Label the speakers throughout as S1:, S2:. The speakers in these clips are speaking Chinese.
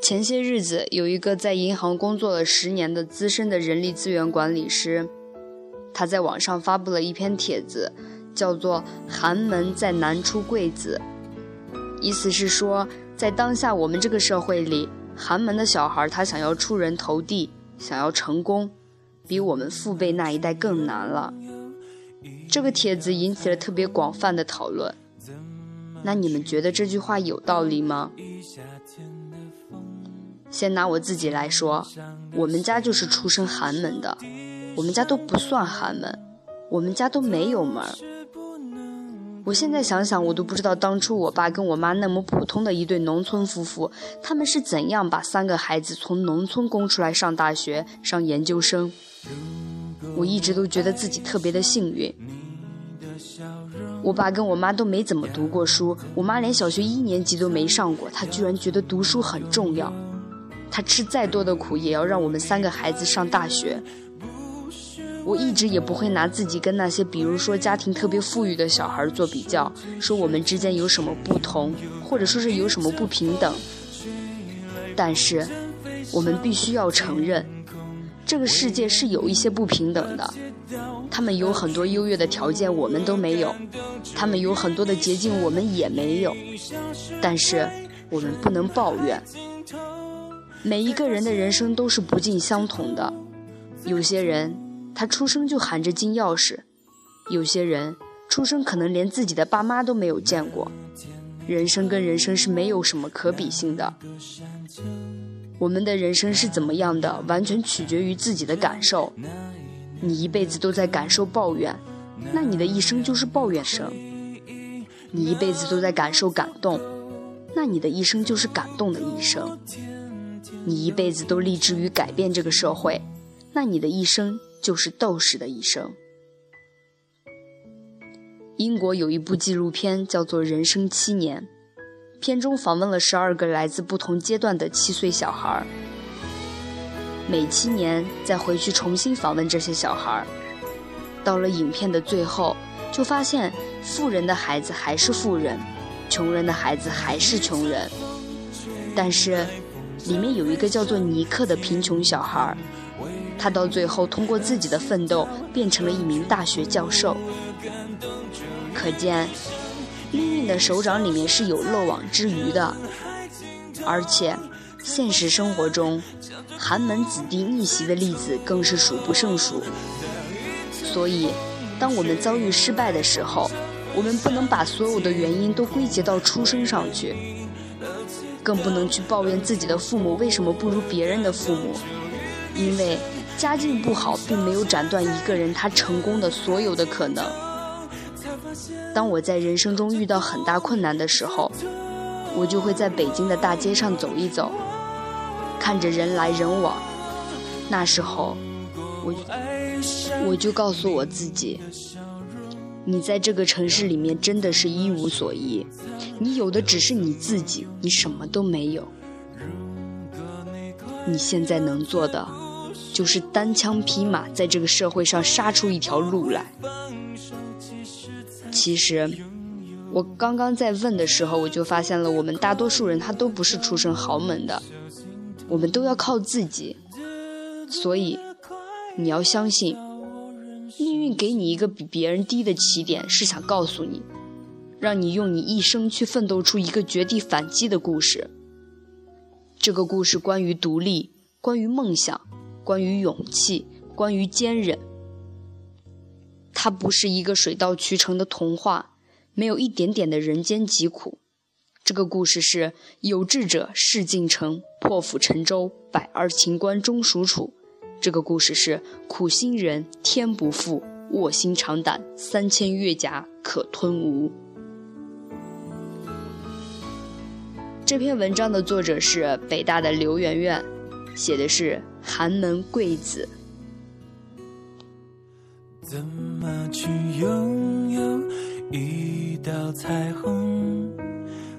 S1: 前些日子，有一个在银行工作了十年的资深的人力资源管理师，他在网上发布了一篇帖子，叫做“寒门再难出贵子”，意思是说，在当下我们这个社会里，寒门的小孩他想要出人头地，想要成功，比我们父辈那一代更难了。这个帖子引起了特别广泛的讨论。那你们觉得这句话有道理吗？先拿我自己来说，我们家就是出身寒门的，我们家都不算寒门，我们家都没有门。我现在想想，我都不知道当初我爸跟我妈那么普通的一对农村夫妇，他们是怎样把三个孩子从农村供出来上大学、上研究生。我一直都觉得自己特别的幸运。我爸跟我妈都没怎么读过书，我妈连小学一年级都没上过，她居然觉得读书很重要。她吃再多的苦，也要让我们三个孩子上大学。我一直也不会拿自己跟那些，比如说家庭特别富裕的小孩做比较，说我们之间有什么不同，或者说是有什么不平等。但是，我们必须要承认，这个世界是有一些不平等的。他们有很多优越的条件，我们都没有；他们有很多的捷径，我们也没有。但是，我们不能抱怨。每一个人的人生都是不尽相同的，有些人他出生就含着金钥匙，有些人出生可能连自己的爸妈都没有见过。人生跟人生是没有什么可比性的。我们的人生是怎么样的，完全取决于自己的感受。你一辈子都在感受抱怨，那你的一生就是抱怨生；你一辈子都在感受感动，那你的一生就是感动的一生。你一辈子都立志于改变这个社会，那你的一生就是斗士的一生。英国有一部纪录片叫做《人生七年》，片中访问了十二个来自不同阶段的七岁小孩儿，每七年再回去重新访问这些小孩儿。到了影片的最后，就发现富人的孩子还是富人，穷人的孩子还是穷人，但是。里面有一个叫做尼克的贫穷小孩，他到最后通过自己的奋斗变成了一名大学教授。可见，命运的手掌里面是有漏网之鱼的。而且，现实生活中，寒门子弟逆袭的例子更是数不胜数。所以，当我们遭遇失败的时候，我们不能把所有的原因都归结到出生上去。更不能去抱怨自己的父母为什么不如别人的父母，因为家境不好并没有斩断一个人他成功的所有的可能。当我在人生中遇到很大困难的时候，我就会在北京的大街上走一走，看着人来人往。那时候，我我就告诉我自己。你在这个城市里面真的是一无所依，你有的只是你自己，你什么都没有。你现在能做的，就是单枪匹马在这个社会上杀出一条路来。其实，我刚刚在问的时候，我就发现了，我们大多数人他都不是出身豪门的，我们都要靠自己。所以，你要相信。命运给你一个比别人低的起点，是想告诉你，让你用你一生去奋斗出一个绝地反击的故事。这个故事关于独立，关于梦想，关于勇气，关于坚韧。它不是一个水到渠成的童话，没有一点点的人间疾苦。这个故事是有志者事竟成，破釜沉舟，百二秦关终属楚。这个故事是苦心人天不负，卧薪尝胆，三千越甲可吞吴。这篇文章的作者是北大的刘媛媛，写的是寒门贵子。
S2: 怎么去拥有一道彩虹？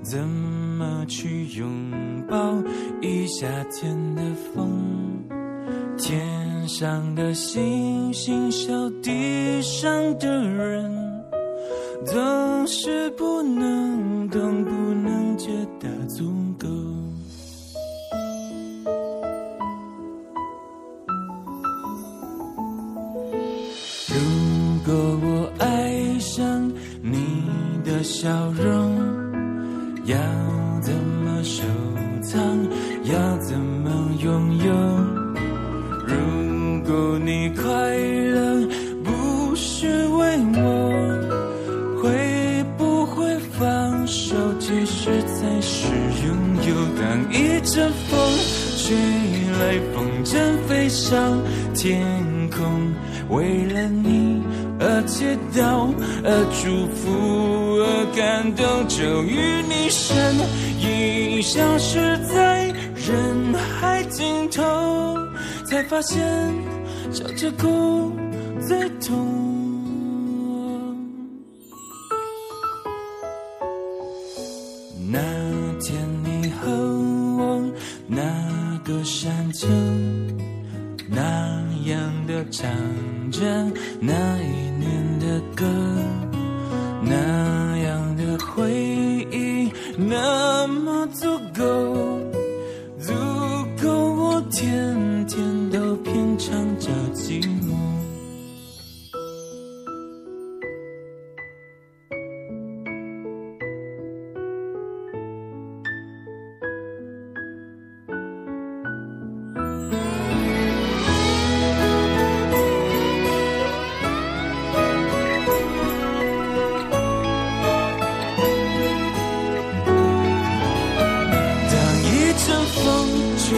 S2: 怎么去拥抱一夏天的风？天上的星星笑地上的人，总是不能懂，上天空，为了你而祈祷，而祝福，而感动，终于你身影消失在人海尽头，才发现笑着哭最痛。那一年的歌，那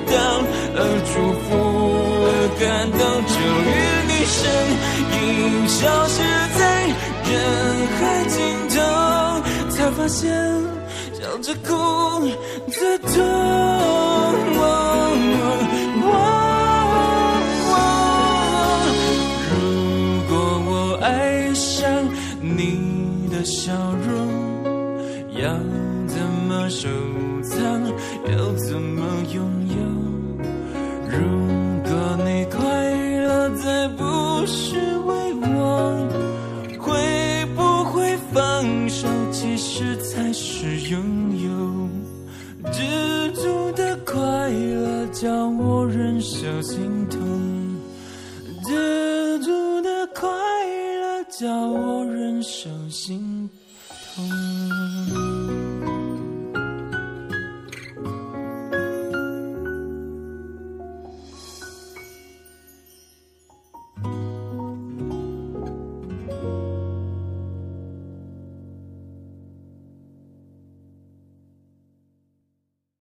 S2: 祷，而祝福，而感动，终于你身影消失在人海尽头，才发现笑着哭最痛。如果我爱上你的笑容，要怎么收藏？要怎么拥有？心疼。